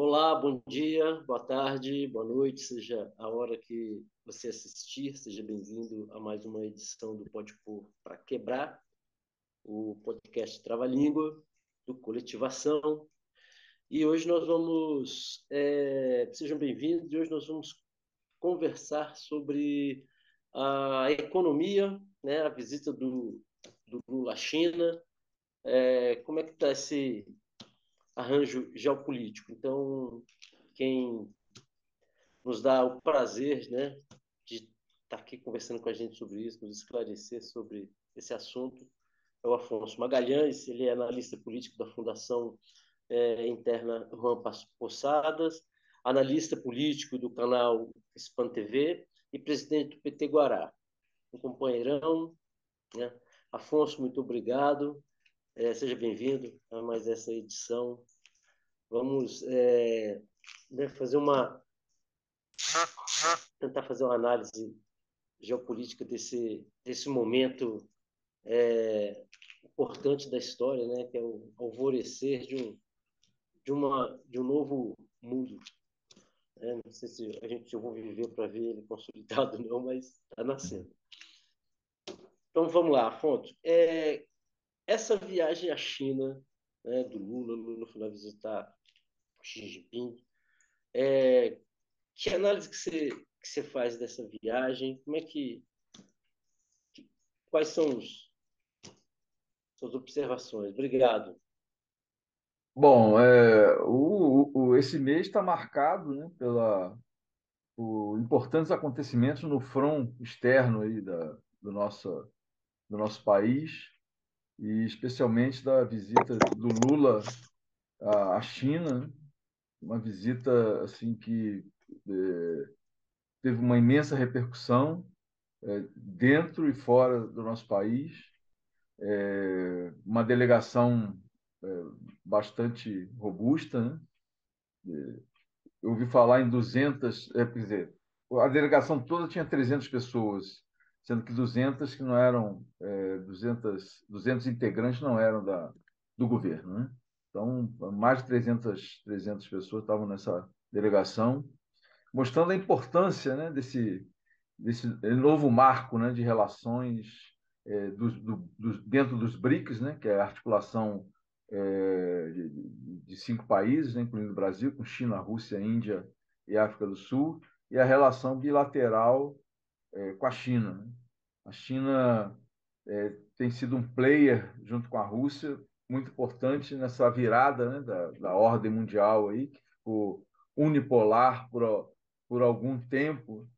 Olá, bom dia, boa tarde, boa noite, seja a hora que você assistir, seja bem-vindo a mais uma edição do Pode Pôr para Quebrar, o podcast Trava-Língua, do Coletivação. E hoje nós vamos, é, sejam bem-vindos, e hoje nós vamos conversar sobre a economia, né, a visita do, do Lula à China, é, como é que está esse arranjo geopolítico. Então, quem nos dá o prazer né, de estar tá aqui conversando com a gente sobre isso, nos esclarecer sobre esse assunto, é o Afonso Magalhães, ele é analista político da Fundação é, Interna Juan Possadas, analista político do canal Span TV e presidente do PT Guará. Um companheirão. Né? Afonso, muito obrigado. É, seja bem-vindo a mais essa edição. Vamos é, né, fazer uma tentar fazer uma análise geopolítica desse desse momento é, importante da história, né, que é o alvorecer de um de uma de um novo mundo. É, não sei se a gente vou viver para ver ele consolidado não, mas está nascendo. Então vamos lá, Afonso. É, essa viagem à China né, do Lula, Lula foi lá visitar Xi Jinping. É, que análise que você, que você faz dessa viagem? Como é que, que quais são os, suas observações? Obrigado. Bom, é, o, o, esse mês está marcado né, pela, por importantes acontecimentos no front externo aí da, do, nosso, do nosso país e especialmente da visita do Lula à China, uma visita assim que é, teve uma imensa repercussão é, dentro e fora do nosso país, é, uma delegação é, bastante robusta, né? É, eu ouvi falar em 200, é, quer dizer, a delegação toda tinha 300 pessoas sendo que 200 que não eram é, 200, 200 integrantes não eram da, do governo. Né? Então, mais de 300, 300 pessoas estavam nessa delegação, mostrando a importância né, desse, desse novo marco né, de relações é, do, do, do, dentro dos BRICS, né, que é a articulação é, de, de, cinco países, né, incluindo o Brasil, com China, Rússia, Índia e África do Sul, e a relação bilateral é, com a China. Né? A China é, tem sido um player, junto com a Rússia, muito importante nessa virada né, da, da ordem mundial, aí, que ficou unipolar por, por algum tempo,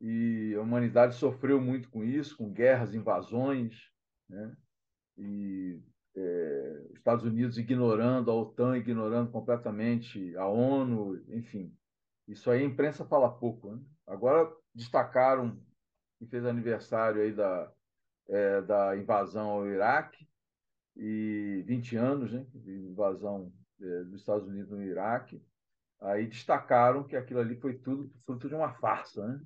e a humanidade sofreu muito com isso, com guerras, invasões, né? e é, os Estados Unidos ignorando a OTAN, ignorando completamente a ONU, enfim. Isso aí a imprensa fala pouco. Né? Agora destacaram que fez aniversário aí da, é, da invasão ao Iraque, e 20 anos né, de invasão é, dos Estados Unidos no Iraque. Aí destacaram que aquilo ali foi tudo fruto de uma farsa, né?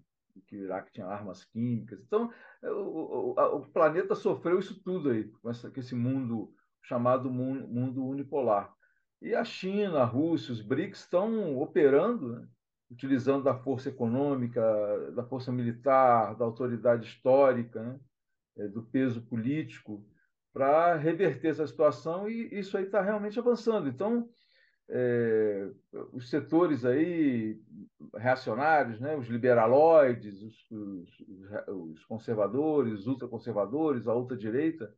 que o Iraque tinha armas químicas. Então, é, o, o, o planeta sofreu isso tudo aí, com, essa, com esse mundo chamado mundo, mundo unipolar. E a China, a Rússia, os BRICS estão operando né? utilizando da força econômica, da força militar, da autoridade histórica, né? É, do peso político, para reverter essa situação e isso aí está realmente avançando. Então, é, os setores aí reacionários, né, os liberaloides, os, os, os conservadores, os ultraconservadores, a ultradireita,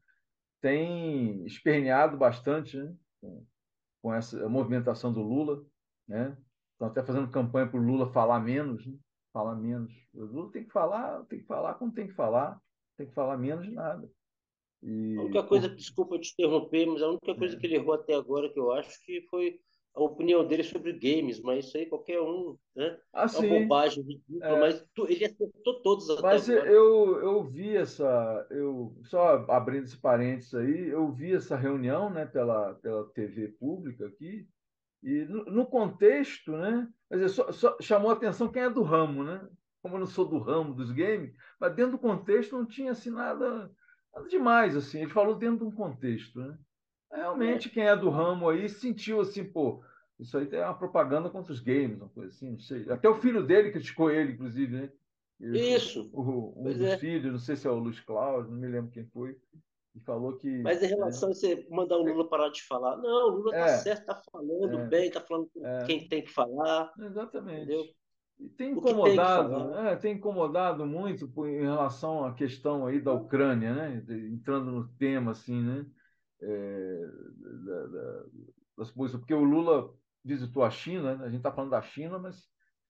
têm esperneado bastante né, com, com essa movimentação do Lula, né, Estão até fazendo campanha para o Lula falar menos, né? falar menos. O Lula tem que falar, tem que falar como tem que falar, tem que falar menos de nada. E... A única coisa, desculpa te interromper, mas a única coisa é. que ele errou até agora que eu acho que foi a opinião dele sobre games, mas isso aí qualquer um, né? Ah, é uma bobagem ridícula, é. mas tu, ele acertou todos até Mas agora. eu, eu vi essa, eu só abrindo esse parênteses aí, eu vi essa reunião, né, pela, pela TV pública aqui, e no, no contexto, né? Quer dizer, só, só chamou a atenção quem é do ramo, né? Como eu não sou do ramo dos games, mas dentro do contexto não tinha assim nada, nada demais assim. Ele falou dentro de um contexto, né? Realmente quem é do ramo aí sentiu assim, pô, Isso aí é uma propaganda contra os games, uma coisa assim, não sei. Até o filho dele criticou ele, inclusive, né? Isso. O, um pois dos é. filhos, não sei se é o Luiz Cláudio, não me lembro quem foi, e falou que. Mas em relação é, a você mandar o Lula parar de falar, não, o Lula tá é, tá certo, tá falando é, bem, tá falando é. quem tem que falar. Exatamente. Entendeu? E tem incomodado, tem, é, tem, incomodado muito em relação à questão aí da Ucrânia, né? Entrando no tema assim, né? É, da, da, das coisas, porque o Lula visitou a China, né? a gente está falando da China, mas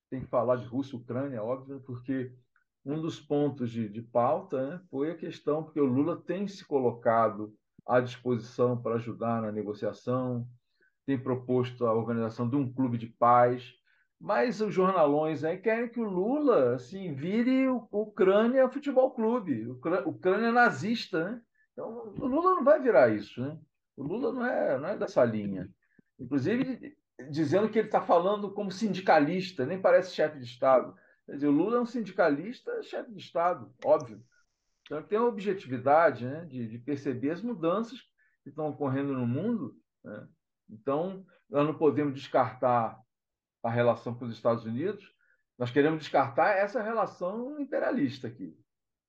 tem que falar de Rússia Ucrânia, óbvio, porque um dos pontos de, de pauta né, foi a questão, porque o Lula tem se colocado à disposição para ajudar na negociação, tem proposto a organização de um clube de paz, mas os jornalões querem que o Lula assim, vire o Ucrânia Futebol Clube, Ucrânia nazista. Né? Então, o Lula não vai virar isso. Né? O Lula não é, não é dessa linha. Inclusive, dizendo que ele está falando como sindicalista, nem parece chefe de Estado. Quer dizer, o Lula é um sindicalista, chefe de Estado, óbvio. Então, ele tem a objetividade né, de, de perceber as mudanças que estão ocorrendo no mundo. Né? Então, nós não podemos descartar a relação com os Estados Unidos, nós queremos descartar essa relação imperialista aqui.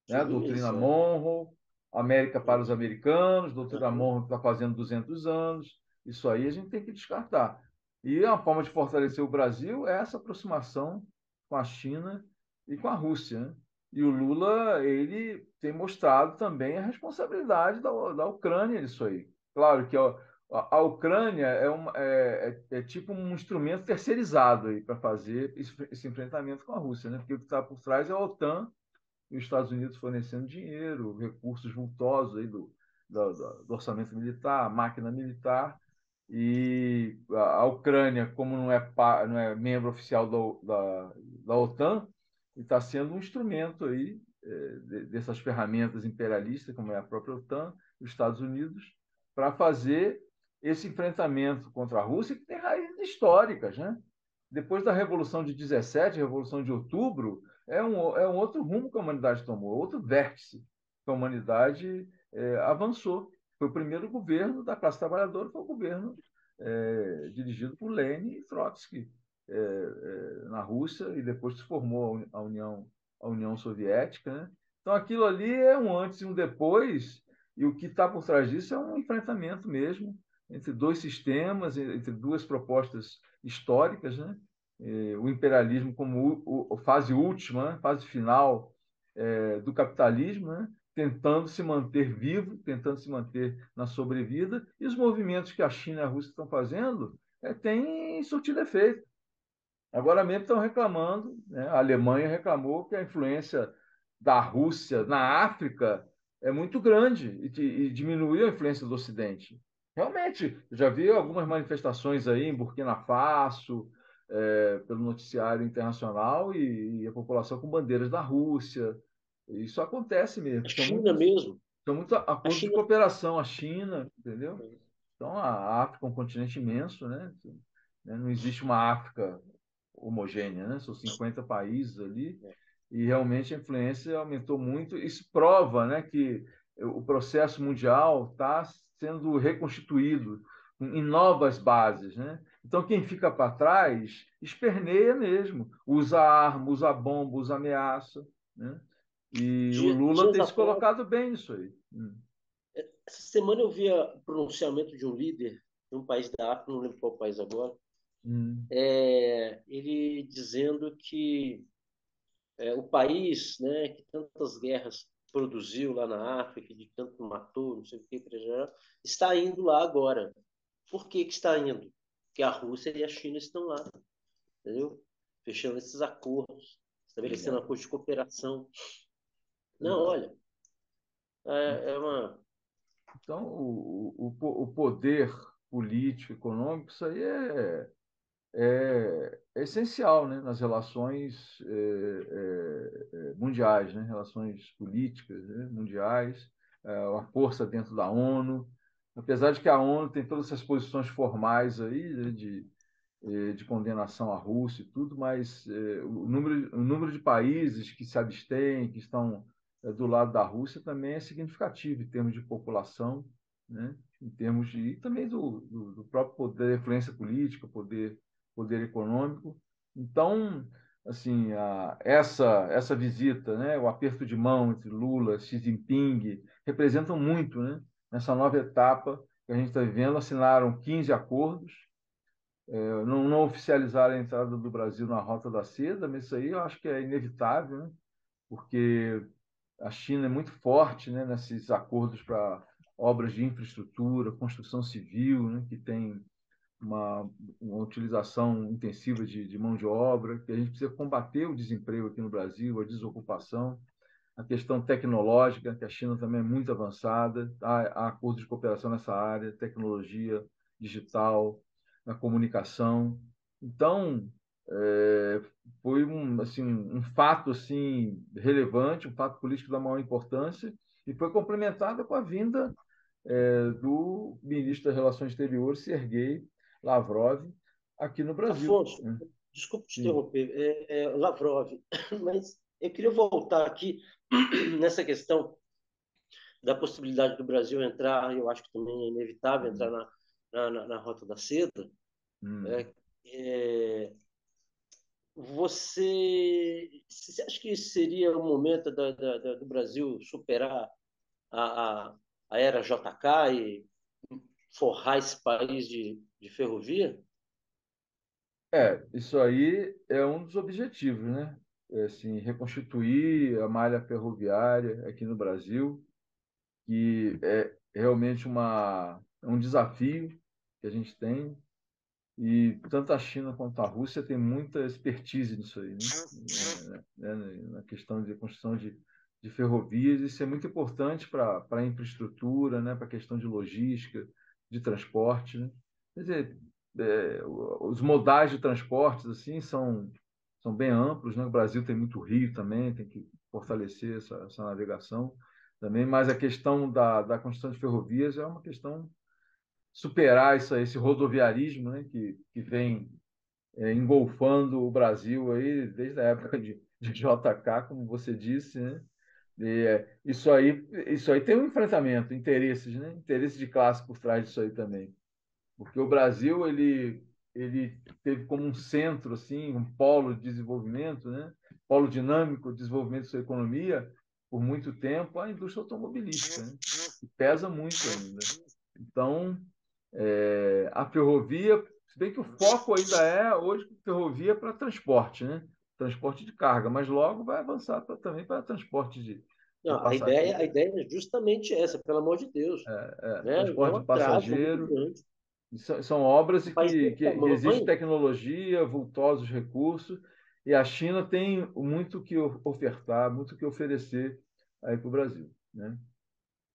Né? Sim, doutrina isso. Monroe, América para os americanos, doutrina Monroe está fazendo 200 anos, isso aí a gente tem que descartar. E a forma de fortalecer o Brasil é essa aproximação com a China e com a Rússia. Né? E o Lula ele tem mostrado também a responsabilidade da, da Ucrânia nisso aí. Claro que a, Ucrânia é, é, é, é, tipo um instrumento terceirizado para fazer esse, esse, enfrentamento com a Rússia, né? porque o que está por trás é a OTAN e os Estados Unidos fornecendo dinheiro, recursos vultosos aí do, do, do orçamento militar, máquina militar, e a Ucrânia, como não é, não é membro oficial da, da, da OTAN, está sendo um instrumento aí é, dessas ferramentas imperialistas, como é a própria OTAN, os Estados Unidos, para fazer esse enfrentamento contra a Rússia, que tem raízes históricas. Né? Depois da Revolução de 17, Revolução de Outubro, é um, é um outro rumo que a humanidade tomou, outro vértice que a humanidade é, avançou. Foi o primeiro governo da classe trabalhadora, foi o governo é, dirigido por Lenin e Trotsky é, é, na Rússia e depois se formou a União, a União Soviética. Né? Então aquilo ali é um antes e um depois e o que está por trás disso é um enfrentamento mesmo entre dois sistemas, entre duas propostas históricas, né? É, o imperialismo como fase última, né? fase final é, do capitalismo, né? tentando se manter vivo, tentando se manter na sobrevida, e os movimentos que a China e a Rússia estão fazendo é, têm surtido efeito. Agora mesmo estão reclamando, né? a Alemanha reclamou que a influência da Rússia na África é muito grande e, e diminuiu a influência do Ocidente. Realmente, já vi algumas manifestações aí em Burkina Faso, é, pelo noticiário internacional, e, e a população com bandeiras da Rússia, isso acontece mesmo. A China muitos, mesmo. São muitos acordos China... de cooperação, a China, entendeu? Então, a África é um continente imenso, né? né? Não existe uma África homogênea, né? São 50 países ali, é. e realmente a influência aumentou muito. Isso prova né, que o processo mundial está sendo reconstituído em novas bases, né? Então, quem fica para trás esperneia mesmo, usa arma, usa bomba, usa ameaça, né? E o Lula tem se colocado bem nisso aí. Hum. Essa semana eu vi o pronunciamento de um líder de um país da África, não lembro qual país agora, hum. é, ele dizendo que é, o país né, que tantas guerras produziu lá na África, de tanto matou, não sei o que, está indo lá agora. Por que, que está indo? Porque a Rússia e a China estão lá, entendeu? Fechando esses acordos, estabelecendo acordos de cooperação. Não, olha, é, é uma. Então, o, o, o poder político, econômico, isso aí é, é, é essencial né, nas relações é, é, é mundiais, né, relações políticas né, mundiais, é, a força dentro da ONU. Apesar de que a ONU tem todas essas posições formais aí né, de, de condenação à Rússia e tudo, mas o, número, o número de países que se abstêm, que estão do lado da Rússia também é significativo em termos de população. Né? em termos de e também do, do, do próprio poder, influência política, poder, poder econômico. Então, assim, a, essa essa visita, né, o aperto de mão entre Lula, Xi Jinping, representam muito, né, nessa nova etapa que a gente está vivendo. Assinaram 15 acordos, é, não, não oficializaram a entrada do Brasil na Rota da Seda, mas isso aí eu acho que é inevitável, né, porque a China é muito forte né, nesses acordos para obras de infraestrutura, construção civil, né, que tem uma, uma utilização intensiva de, de, mão de obra, que a gente precisa combater o desemprego aqui no Brasil, a desocupação, a questão tecnológica, que a China também é muito avançada, há, há acordos de cooperação nessa área, tecnologia digital, na comunicação. Então, é, foi um, assim, um fato assim relevante, um fato político da maior importância, e foi complementada com a vinda é, do ministro das Relações Exteriores, Sergei Lavrov, aqui no Brasil. Afonso, né? desculpe te interromper, é, é, Lavrov, mas eu queria voltar aqui nessa questão da possibilidade do Brasil entrar, eu acho que também é inevitável entrar na, na, na Rota da Seda. Hum. É, é, você, você acha que seria o momento da, da, do Brasil superar a, a, a era JK e forrar esse país de, de ferrovia? É, isso aí é um dos objetivos, né? É, assim, reconstituir a malha ferroviária aqui no Brasil, que é realmente uma, é um desafio que a gente tem, e tanto a China quanto a Rússia têm muita expertise nisso aí, né? É, né? na questão de construção de, de ferrovias. Isso é muito importante para a infraestrutura, né? para a questão de logística, de transporte. Né? Quer dizer, é, os modais de transportes assim são, são bem amplos. Né? O Brasil tem muito rio também, tem que fortalecer essa, essa navegação também, mas a questão da, da construção de ferrovias é uma questão superar esse rodoviarismo né, que, que vem é, engolfando o Brasil aí desde a época de, de JK, como você disse, né? E, é, isso aí, isso aí tem um enfrentamento, interesses, né? Interesses de classe por trás disso aí também, porque o Brasil ele ele teve como um centro assim, um polo de desenvolvimento, né? Polo dinâmico de desenvolvimento da sua economia por muito tempo a indústria automobilística, né? que pesa muito ainda. Então é, a ferrovia, se bem que o foco ainda é hoje ferrovia para transporte, né? Transporte de carga, mas logo vai avançar pra, também para transporte de. Não, de a, ideia, a ideia é justamente essa, pelo amor de Deus. É, é, né? Transporte é de passageiro. São, são, obras que, que existe tecnologia, vultosos recursos, e a China tem muito que ofertar, muito que oferecer aí para o Brasil. Né?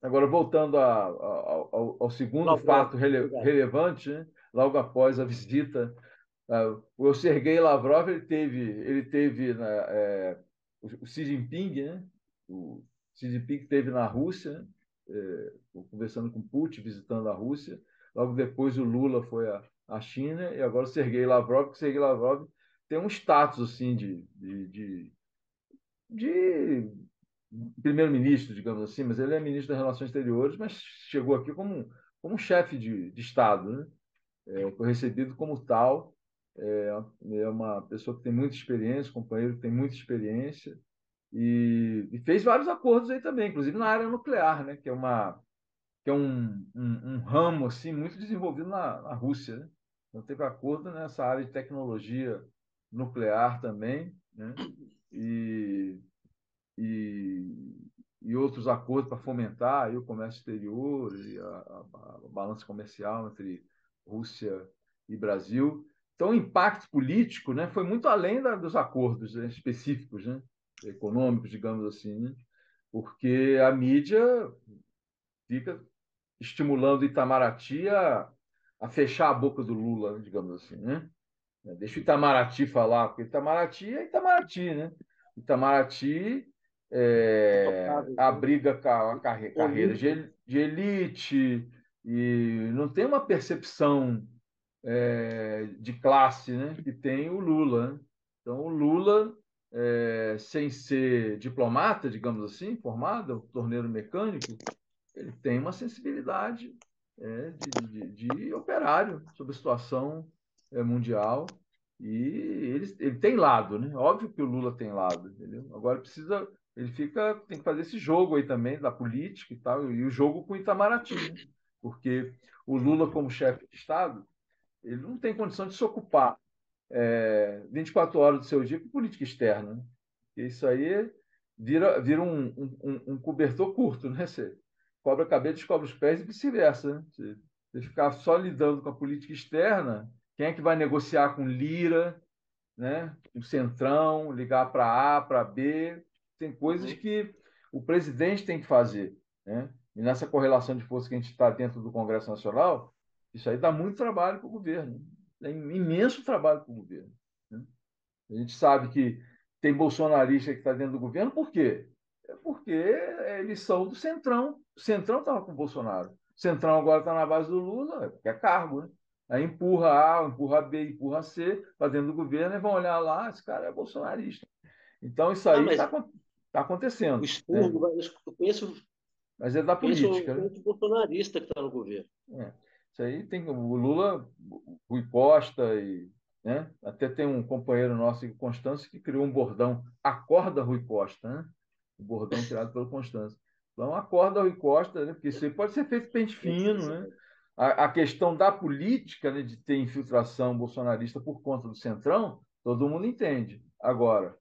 Agora, voltando a, a, ao, ao, segundo fato rele, relevante, né? logo após a visita, uh, o Sergei Lavrov ele teve, ele teve né, é, o Xi Jinping, né? o Xi Jinping esteve na Rússia, é, conversando com Putin, visitando a Rússia. Logo depois o Lula foi à, China e agora o Sergei Lavrov, que Sergei Lavrov tem um status assim de, de, de, de primeiro-ministro, digamos assim, mas ele é ministro das Relações Exteriores, mas chegou aqui como, como chefe de, de Estado. Né? É, foi recebido como tal. É, é, uma pessoa que tem muita experiência, companheiro que tem muita experiência, e, e, fez vários acordos aí também, inclusive na área nuclear, né? que é, uma, que é um, um, um ramo assim, muito desenvolvido na, na Rússia. Né? Então, teve acordo nessa área de tecnologia nuclear também. Né? E e, e outros acordos para fomentar aí o comércio exterior e a, a, a balança comercial entre Rússia e Brasil. Então, o impacto político né, foi muito além da, dos acordos né, específicos, né, econômicos, digamos assim, né, porque a mídia fica estimulando Itamaraty a, a fechar a boca do Lula, digamos assim. Né? Deixa o Itamaraty falar, porque Itamaraty é Itamaraty. Né? Itamaraty é, abriga a carreira de, de, elite e não tem uma percepção é, de classe né, que tem o Lula. Né? Então, o Lula, é, sem ser diplomata, digamos assim, formado, torneiro mecânico, ele tem uma sensibilidade é, de, de, de, operário sobre a situação é, mundial. E ele, ele tem lado, né? Óbvio que o Lula tem lado, entendeu? Agora precisa, ele fica, tem que fazer esse jogo aí também da política e tal, e o jogo com o Itamaraty, né? porque o Lula como chefe de Estado, ele não tem condição de se ocupar é, 24 horas do seu dia com política externa. Né? Isso aí vira, vira um, um, um, cobertor curto, né? Você cobra a cabeça, descobre os pés e vice-versa. Né? Você, você ficar só lidando com a política externa, quem é que vai negociar com Lira, né? o Centrão, ligar para A, para B? Tem coisas uhum. que o presidente tem que fazer. Né? E nessa correlação de força que a gente está dentro do Congresso Nacional, isso aí dá muito trabalho para o governo. É imenso trabalho para o governo. Né? A gente sabe que tem bolsonarista que está dentro do governo, por quê? É porque eles são do Centrão. O Centrão estava com o Bolsonaro. O Centrão agora está na base do Lula, porque é cargo, né? Aí empurra A, empurra B, empurra C para dentro do governo e vão olhar lá, esse cara é bolsonarista. Então isso aí está ah, tá acontecendo. O expurgo, né? eu conheço. Mas é da política. Conheço, né? bolsonarista que está no governo. É. Isso aí tem o Lula, o Rui Costa e né? Até tem um companheiro nosso, Constâncio, que criou um bordão, acorda Rui Costa, né? O bordão criado pelo Constâncio. Então, acorda Rui Costa, né? porque isso aí pode ser feito pente fino. Né? A, a questão da política, né, de ter infiltração bolsonarista por conta do Centrão, todo mundo entende. Agora,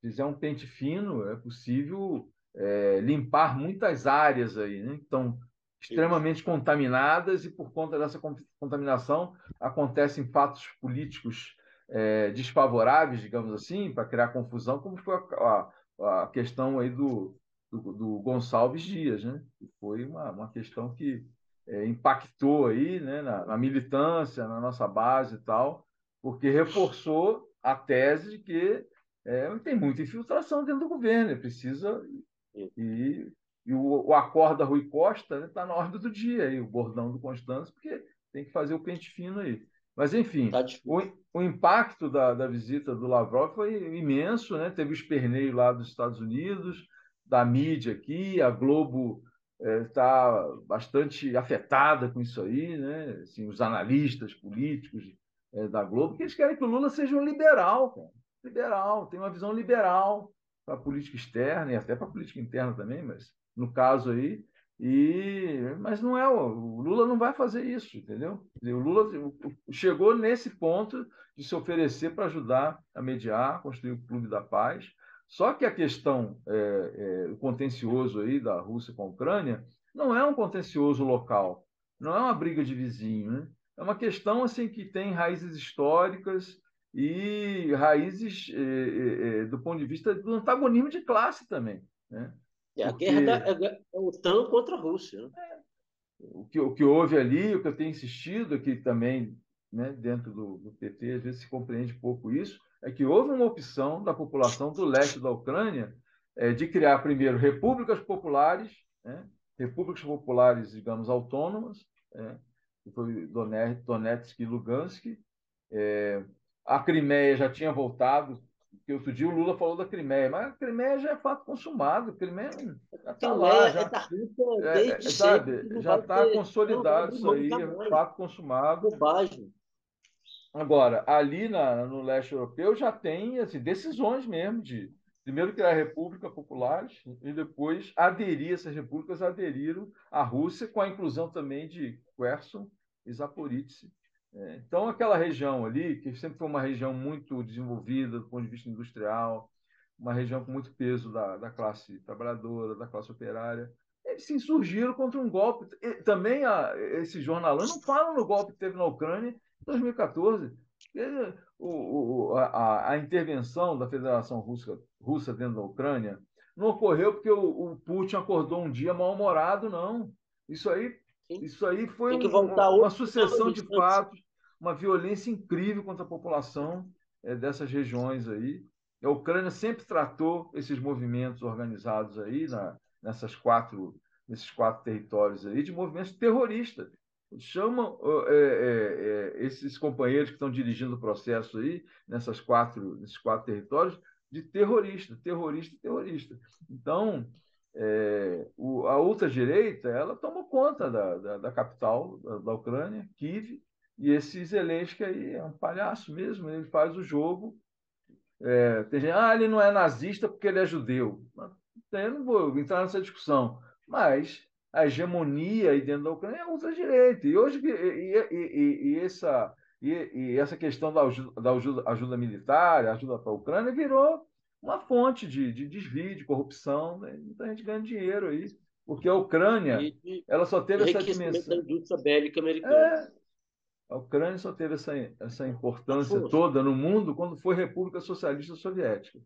se fizer um pente fino, é possível é, limpar muitas áreas aí, né? Então, extremamente contaminadas e por conta dessa contaminação acontecem fatos políticos é, desfavoráveis, digamos assim, para criar confusão, como foi a, a, a questão aí do, do, do, Gonçalves Dias, né? Que foi uma, uma questão que é, impactou aí, né, na, na, militância, na nossa base e tal, porque reforçou a tese de que é, tem muita infiltração dentro do governo, precisa e e o, o acorda Rui Costa está né, tá na ordem do dia, aí, o bordão do Constâncio, porque tem que fazer o pente fino aí. Mas, enfim, tá o, o, impacto da, da visita do Lavrov foi imenso, né? Teve o esperneio lá dos Estados Unidos, da mídia aqui, a Globo está é, bastante afetada com isso aí, né? Assim, os analistas políticos é, da Globo, que eles querem que o Lula seja um liberal, cara. liberal, tem uma visão liberal para a política externa e até para a política interna também, mas no caso aí, e mas não é o Lula não vai fazer isso, entendeu? O Lula chegou nesse ponto de se oferecer para ajudar a mediar, construir o Clube da Paz. Só que a questão, é, é, contencioso aí da Rússia com a Ucrânia, não é um contencioso local, não é uma briga de vizinho, né? é uma questão assim que tem raízes históricas e raízes é, é, é do ponto de vista do antagonismo de classe também, né? É a guerra da é a OTAN contra a Rússia. Né? É. O, que, o que houve ali, o que eu tenho insistido aqui também, né, dentro do, do PT, às vezes se compreende pouco isso, é que houve uma opção da população do leste da Ucrânia é, de criar primeiro repúblicas populares, né, repúblicas populares, digamos, autônomas, é, que foi Donetsk e Lugansk. É, a Crimeia já tinha voltado que outro dia o Lula falou da Crimeia, mas a Crimeia já é fato consumado, a Crimeia já está lá, é já, é, é, sabe, já está consolidado isso aí, é fato consumado. Bobagem. Agora, ali na, no leste europeu já tem assim, decisões mesmo de primeiro criar repúblicas populares e depois aderir, essas repúblicas aderiram à Rússia com a inclusão também de Kherson e Zaporizhzhia é, então, aquela região ali, que sempre foi uma região muito desenvolvida do ponto de vista industrial, uma região com muito peso da, da classe trabalhadora, da classe operária, eles se insurgiram contra um golpe. E, também a, esses jornalistas não falam no golpe que teve na Ucrânia em 2014. O, o, a, a, intervenção da Federação Russa, Russa dentro da Ucrânia não ocorreu porque o, o Putin acordou um dia mal-humorado, não. Isso aí isso aí foi um, uma sucessão de fatos, uma violência incrível contra a população é, dessas regiões aí. A Ucrânia sempre tratou esses movimentos organizados aí na, nessas quatro, nesses quatro territórios aí de movimentos terroristas. Chamam é, é, esses companheiros que estão dirigindo o processo aí nessas quatro, nesses quatro territórios de terrorista, terrorista, terrorista. Então, é, o, a ela tomou conta da, da, da capital da, da, Ucrânia, Kiev, e esse Zelensky aí é um palhaço mesmo, ele faz o jogo. É, tem gente, ah, ele não é nazista porque ele é judeu. Eu não vou entrar nessa discussão, mas a hegemonia aí dentro da Ucrânia é ultradireita. E hoje e, e, e, e essa e, essa questão da ajuda, da ajuda, ajuda militar, ajuda para a Ucrânia, virou uma fonte de, de desvio, de corrupção, né? muita gente ganha dinheiro aí, porque a Ucrânia de, ela só teve essa dimensão. da indústria bélica americana. É, a Ucrânia só teve essa, essa importância toda no mundo quando foi República Socialista Soviética.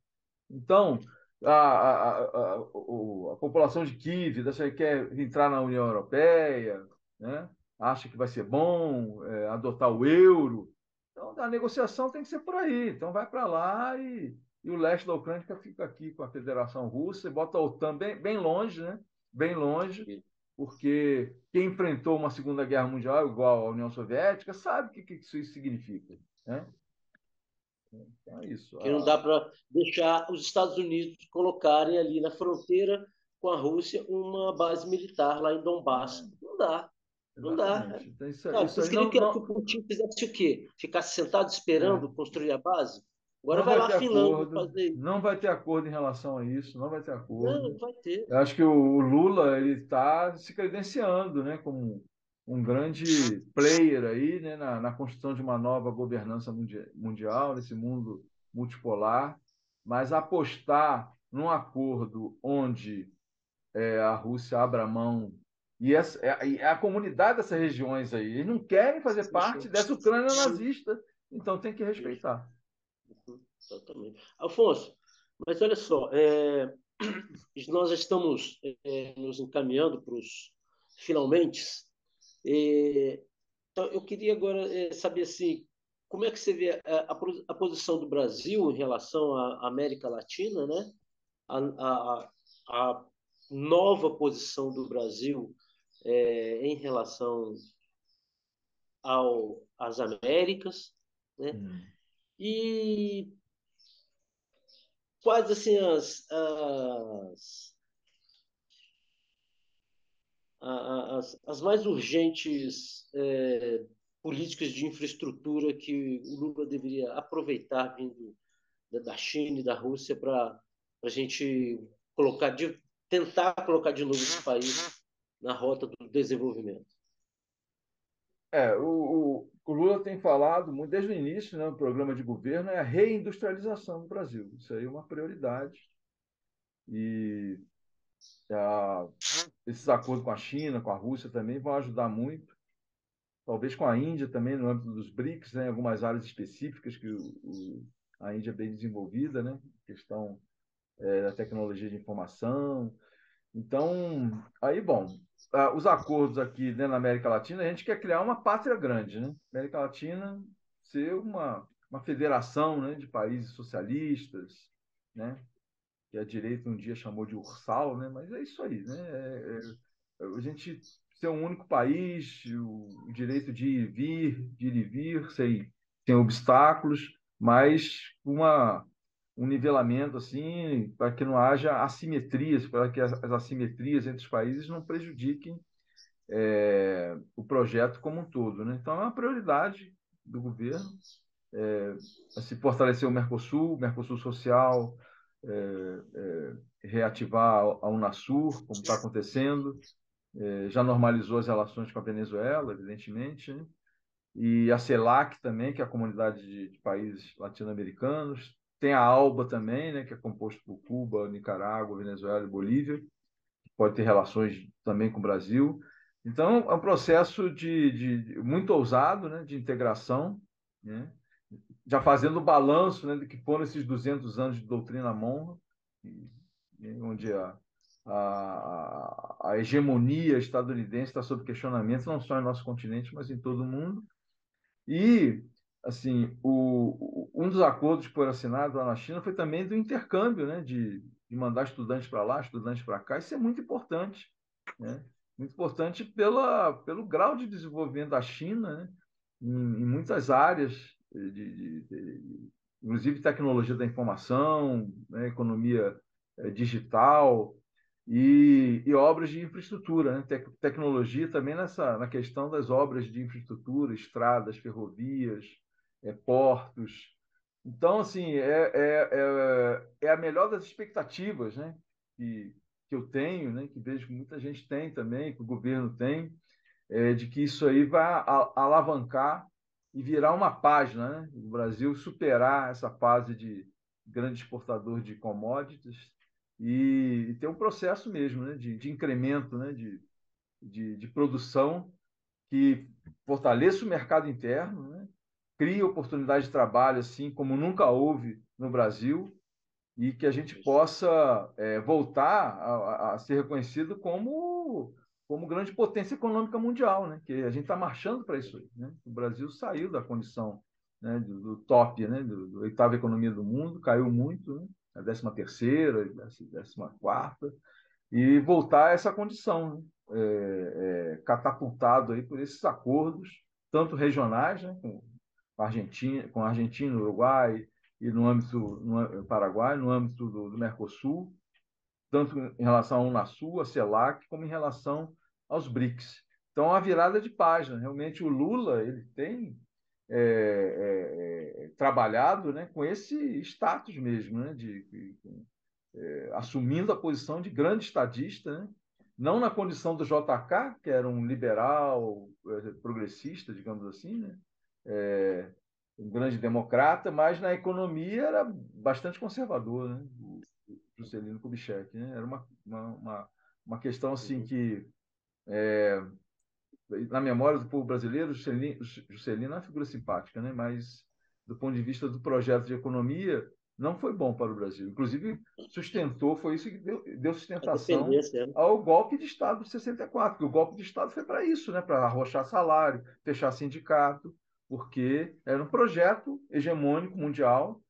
Então, a, a, a, a, população de Kiev quer entrar na União Europeia, né? acha que vai ser bom é, adotar o euro. Então, a negociação tem que ser por aí. Então, vai para lá e e o leste da Ucrânia fica aqui com a Federação Russa e bota a OTAN bem, bem longe, né? Bem longe, porque quem enfrentou uma Segunda Guerra Mundial igual à União Soviética sabe o que, que isso significa, né? Então é isso. Que não dá para deixar os Estados Unidos colocarem ali na fronteira com a Rússia uma base militar lá em Donbass. É. Não dá. Não Exatamente. dá. Então, isso, não, isso não, que, não... que o Putin fizesse o quê? Ficasse sentado esperando é. construir a base? Agora não vai, vai lá Finlândia fazer isso. Não vai ter acordo em relação a isso, não vai ter acordo. Não, não vai ter. Eu acho que o Lula ele está se credenciando né, como um grande player aí né, na, na construção de uma nova governança mundial, nesse mundo multipolar, mas apostar num acordo onde é, a Rússia abra mão e essa, é, a comunidade dessas regiões aí, eles não querem fazer parte dessa Ucrânia nazista, então tem que respeitar. Exatamente. Afonso, mas olha só, é, nós estamos é, nos encaminhando para os finalmente. É, então, eu queria agora é, saber assim, como é que você vê a, a, a, posição do Brasil em relação à América Latina, né? A, a, a nova posição do Brasil é, em relação ao, às Américas, né? Hum. E quais assim as, as, as, as mais urgentes é, políticas de infraestrutura que o Lula deveria aproveitar vindo da China e da Rússia para a gente colocar de, tentar colocar de novo esse país na rota do desenvolvimento. É, o, o, Lula tem falado, muito, desde o início, né, no programa de governo, é a reindustrialização do Brasil. Isso aí é uma prioridade. E a, esses acordos com a China, com a Rússia também vão ajudar muito. Talvez com a Índia também, no âmbito dos BRICS, né, em algumas áreas específicas que o, o, a Índia é bem desenvolvida, né? questão é, da tecnologia de informação. Então, aí, bom, os acordos aqui né, na América Latina, a gente quer criar uma pátria grande, né? América Latina ser uma, uma federação né, de países socialistas, né? Que a direita um dia chamou de ursal, né? Mas é isso aí, né? É, é, a gente ser um único país, o, o, direito de ir e vir, de ir e vir, sem, sem obstáculos, mas uma um nivelamento assim para que não haja assimetrias, para que as, as assimetrias entre os países não prejudiquem é, o projeto como um todo. Né? Então, é uma prioridade do governo é, se fortalecer o Mercosul, o Mercosul social, é, reativar a Unasur, como está acontecendo, já normalizou as relações com a Venezuela, evidentemente, né? e a CELAC também, que é a comunidade de, de países latino-americanos, tem a ALBA também, né, que é composto por Cuba, Nicarágua, Venezuela e Bolívia, que pode ter relações também com o Brasil. Então, é um processo de, de muito ousado né, de integração, né, já fazendo o balanço né, de que foram esses 200 anos de doutrina Monroe, onde a, a, a hegemonia estadunidense está sob questionamento, não só em nosso continente, mas em todo o mundo. E assim, o, um dos acordos que foram assinados lá na China foi também do intercâmbio, né, de, de mandar estudantes para lá, estudantes para cá. Isso é muito importante, né? Muito importante pela, pelo grau de desenvolvimento da China, né? em, em muitas áreas, de, de, de, inclusive tecnologia da informação, né? economia é, digital. e, e obras de infraestrutura, né? Tec tecnologia também nessa na questão das obras de infraestrutura, estradas, ferrovias, é, portos. Então, assim, é, é, é, é, a melhor das expectativas né? que, que eu tenho, né? que vejo que muita gente tem também, que o governo tem, é, de que isso aí vai alavancar e virar uma página, né? o Brasil superar essa fase de grande exportador de commodities e, e ter um processo mesmo né? de, de incremento né? de, de, de produção que fortaleça o mercado interno, né? Cria oportunidade de trabalho assim como nunca houve no Brasil e que a gente possa é, voltar a, a, ser reconhecido como como grande potência econômica mundial, né? Que a gente está marchando para isso aí, né? O Brasil saiu da condição né, do, do top, né? Do, do, oitava economia do mundo, caiu muito, né? A décima terceira, décima quarta e voltar a essa condição, né? é, é, catapultado aí por esses acordos, tanto regionais, né? Com Argentina, com a Argentina, Uruguai e no âmbito no Paraguai, no âmbito do, do Mercosul, tanto em relação ao Unasul, a CELAC, como em relação aos BRICS. Então, a virada de página. Realmente, o Lula ele tem é, é, é, trabalhado né, com esse status mesmo, né, de, de é, assumindo a posição de grande estadista, né, não na condição do JK, que era um liberal é, progressista, digamos assim, né, é, um grande democrata, mas na economia era bastante conservador. Né, Juscelino Kubitschek. Né? Era uma, uma, uma questão assim uhum. que, é, na memória do povo brasileiro, Juscelino, Juscelino é uma figura simpática, né? mas do ponto de vista do projeto de economia, não foi bom para o Brasil. Inclusive, sustentou, foi isso que deu, deu sustentação ao golpe de Estado de 64, porque o golpe de Estado foi para isso, né? para arrochar salário, fechar sindicato, porque era um projeto hegemônico mundial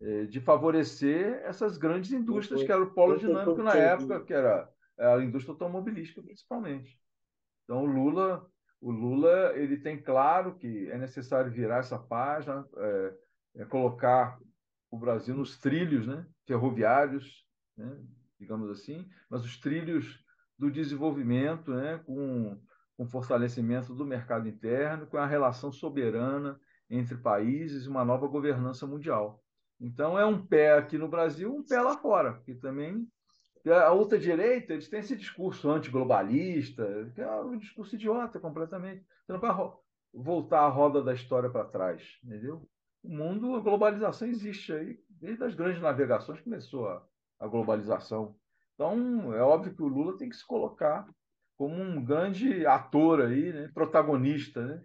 é, de favorecer essas grandes indústrias, que era o polo dinâmico na época, que era a indústria automobilística, principalmente. Então, o Lula, o Lula ele tem claro que é necessário virar essa página, é, é colocar o Brasil nos trilhos né, ferroviários, né, digamos assim, mas os trilhos do desenvolvimento, né, com, com fortalecimento do mercado interno, com a relação soberana entre países e uma nova governança mundial. Então, é um pé aqui no Brasil, um pé lá fora, que também a ultradireita eles têm esse discurso antiglobalista, que é um discurso idiota completamente. Você não vai voltar a roda da história para trás, entendeu? O mundo, a globalização existe aí, desde as grandes navegações começou a, a globalização. Então, é óbvio que o Lula tem que se colocar como um grande ator aí, né? protagonista, né?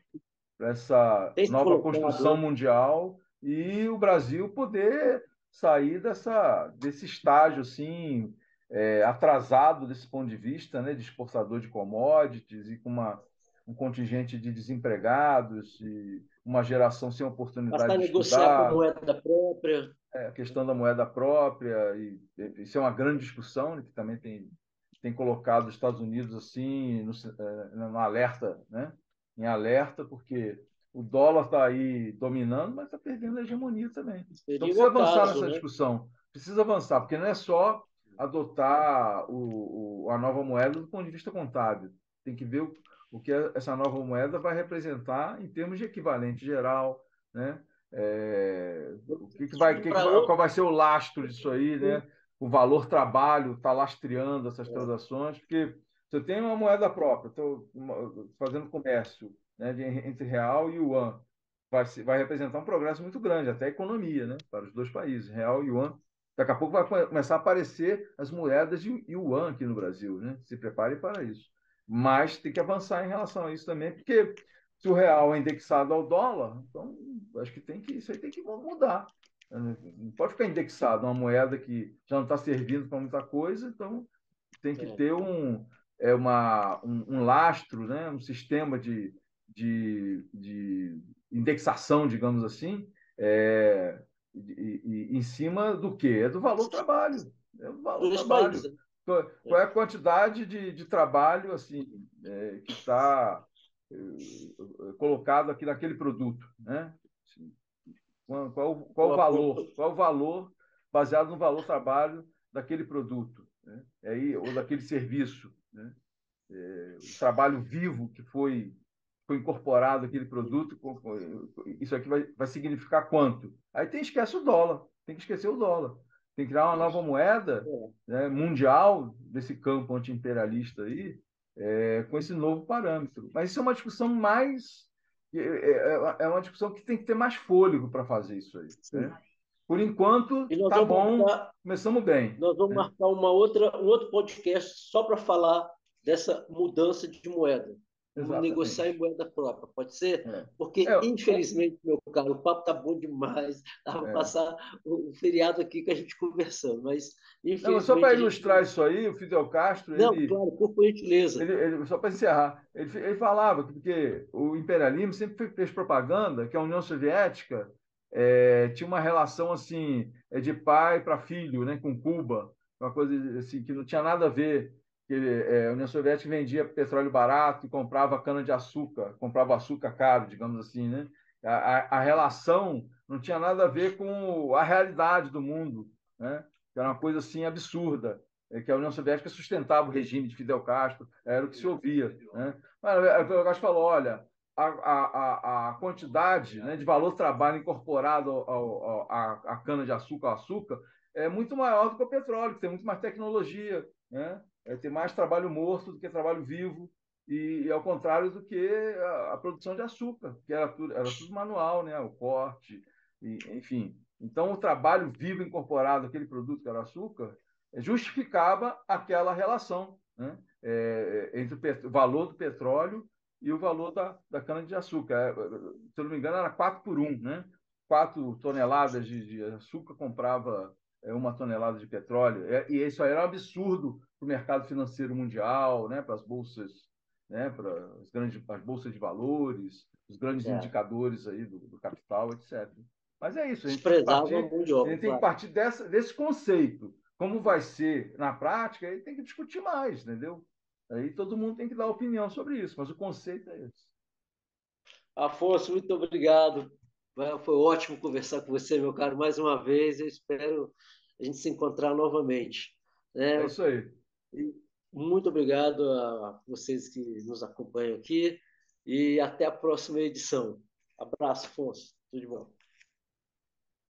para essa nova construção mundial e o Brasil poder sair dessa, desse estágio assim, é, atrasado desse ponto de vista, né, de exportador de commodities e com uma, um contingente de desempregados e uma geração sem oportunidade Basta de negociar com a moeda própria. É, a questão da moeda própria, e, isso é uma grande discussão, né, que também tem, tem colocado os Estados Unidos assim no, é, no alerta, né, em alerta, porque o dólar está aí dominando, mas está perdendo a hegemonia também. Seria então precisa avançar caso, nessa né? discussão. Precisa avançar, porque não é só adotar o, o, a nova moeda do ponto de vista contábil. Tem que ver o, o que essa nova moeda vai representar em termos de equivalente geral, né? É, o que, que vai, que, que vai, qual vai ser o lastro disso aí, né? O valor trabalho está lastreando essas é. transações, porque se eu tenho uma moeda própria, estou fazendo comércio né, de, entre real e yuan. Vai, vai representar um progresso muito grande, até a economia, né, para os dois países, real e yuan. Daqui a pouco vai começar a aparecer as moedas de yuan aqui no Brasil, né? Se prepare para isso. Mas tem que avançar em relação a isso também, porque se o real é indexado ao dólar, então acho que tem que isso aí tem que mudar. Não pode ficar indexado uma moeda que já não está servindo para muita coisa, então tem que é. ter um, é uma, um, um, lastro, né? um sistema de, de, de indexação, digamos assim, é, e, e, em cima do quê? É do valor do trabalho. É do valor do trabalho. Né? Qual, qual é a quantidade de, de trabalho assim é, que está é, colocado aqui naquele produto, né? Qual, qual, o valor? Qual o valor baseado no valor trabalho daquele produto? né? aí, ou daquele serviço. Né? É, o trabalho vivo que foi, foi incorporado aquele produto, isso aqui vai, vai significar quanto? Aí tem esquece o dólar, tem que esquecer o dólar. Tem que criar uma nova moeda né, mundial desse campo anti-imperialista aí, é, com esse novo parâmetro. Mas isso é uma discussão mais. É, é, é uma discussão que tem que ter mais fôlego para fazer isso aí. Né? Por enquanto, tá bom, marcar, começamos bem. Nós vamos né? marcar uma outra, um outro podcast só para falar dessa mudança de moeda. Exatamente. negociar em moeda própria, pode ser? É. Porque, é, infelizmente, meu caro, o papo está bom demais. Dá para é. passar o feriado aqui com a gente conversando, mas infelizmente. Não, só para ilustrar gente... isso aí, o Fidel Castro. Não, ele, claro, por gentileza. Ele, ele, só para encerrar, ele, ele falava que porque o imperialismo sempre fez propaganda que a União Soviética é, tinha uma relação assim é, de pai para filho, né, com Cuba, uma coisa assim que não tinha nada a ver que é, a União Soviética vendia petróleo barato e comprava cana de açúcar, comprava açúcar caro, digamos assim, né? A, a, relação não tinha nada a ver com a realidade do mundo, né? Era uma coisa assim absurda, é que a União Soviética sustentava o regime de Fidel Castro, era o que se ouvia, né? Mas o Fidel Castro falou, olha, a, a, a quantidade né, de valor trabalho incorporado à cana de açúcar, ao açúcar, é muito maior do que o petróleo, que tem muito mais tecnologia, né? É ter mais trabalho morto do que trabalho vivo, e, e ao contrário do que a, a, produção de açúcar, que era tudo, era tudo manual, né? o corte, e, enfim. Então, o trabalho vivo incorporado àquele produto que era açúcar justificava aquela relação né? é, entre o, o valor do petróleo e o valor da, da cana-de-açúcar. É, se eu não me engano, era 4 por 1, né? 4 toneladas de, de açúcar comprava é, uma tonelada de petróleo. E isso aí era um absurdo para o mercado financeiro mundial, né, para as bolsas, né, para as grandes as bolsas de valores, os grandes é. indicadores aí do, do, capital, etc. Mas é isso, a gente tem que partir, mundial, a gente tem que partir dessa, desse conceito. Como vai ser na prática, aí tem que discutir mais, entendeu? Aí todo mundo tem que dar opinião sobre isso, mas o conceito é esse. Afonso, muito obrigado. Foi ótimo conversar com você, meu caro, mais uma vez. Eu espero a gente se encontrar novamente. É, é isso aí. Muito obrigado a vocês que nos acompanham aqui e até a próxima edição. Abraço, Afonso. Tudo de bom.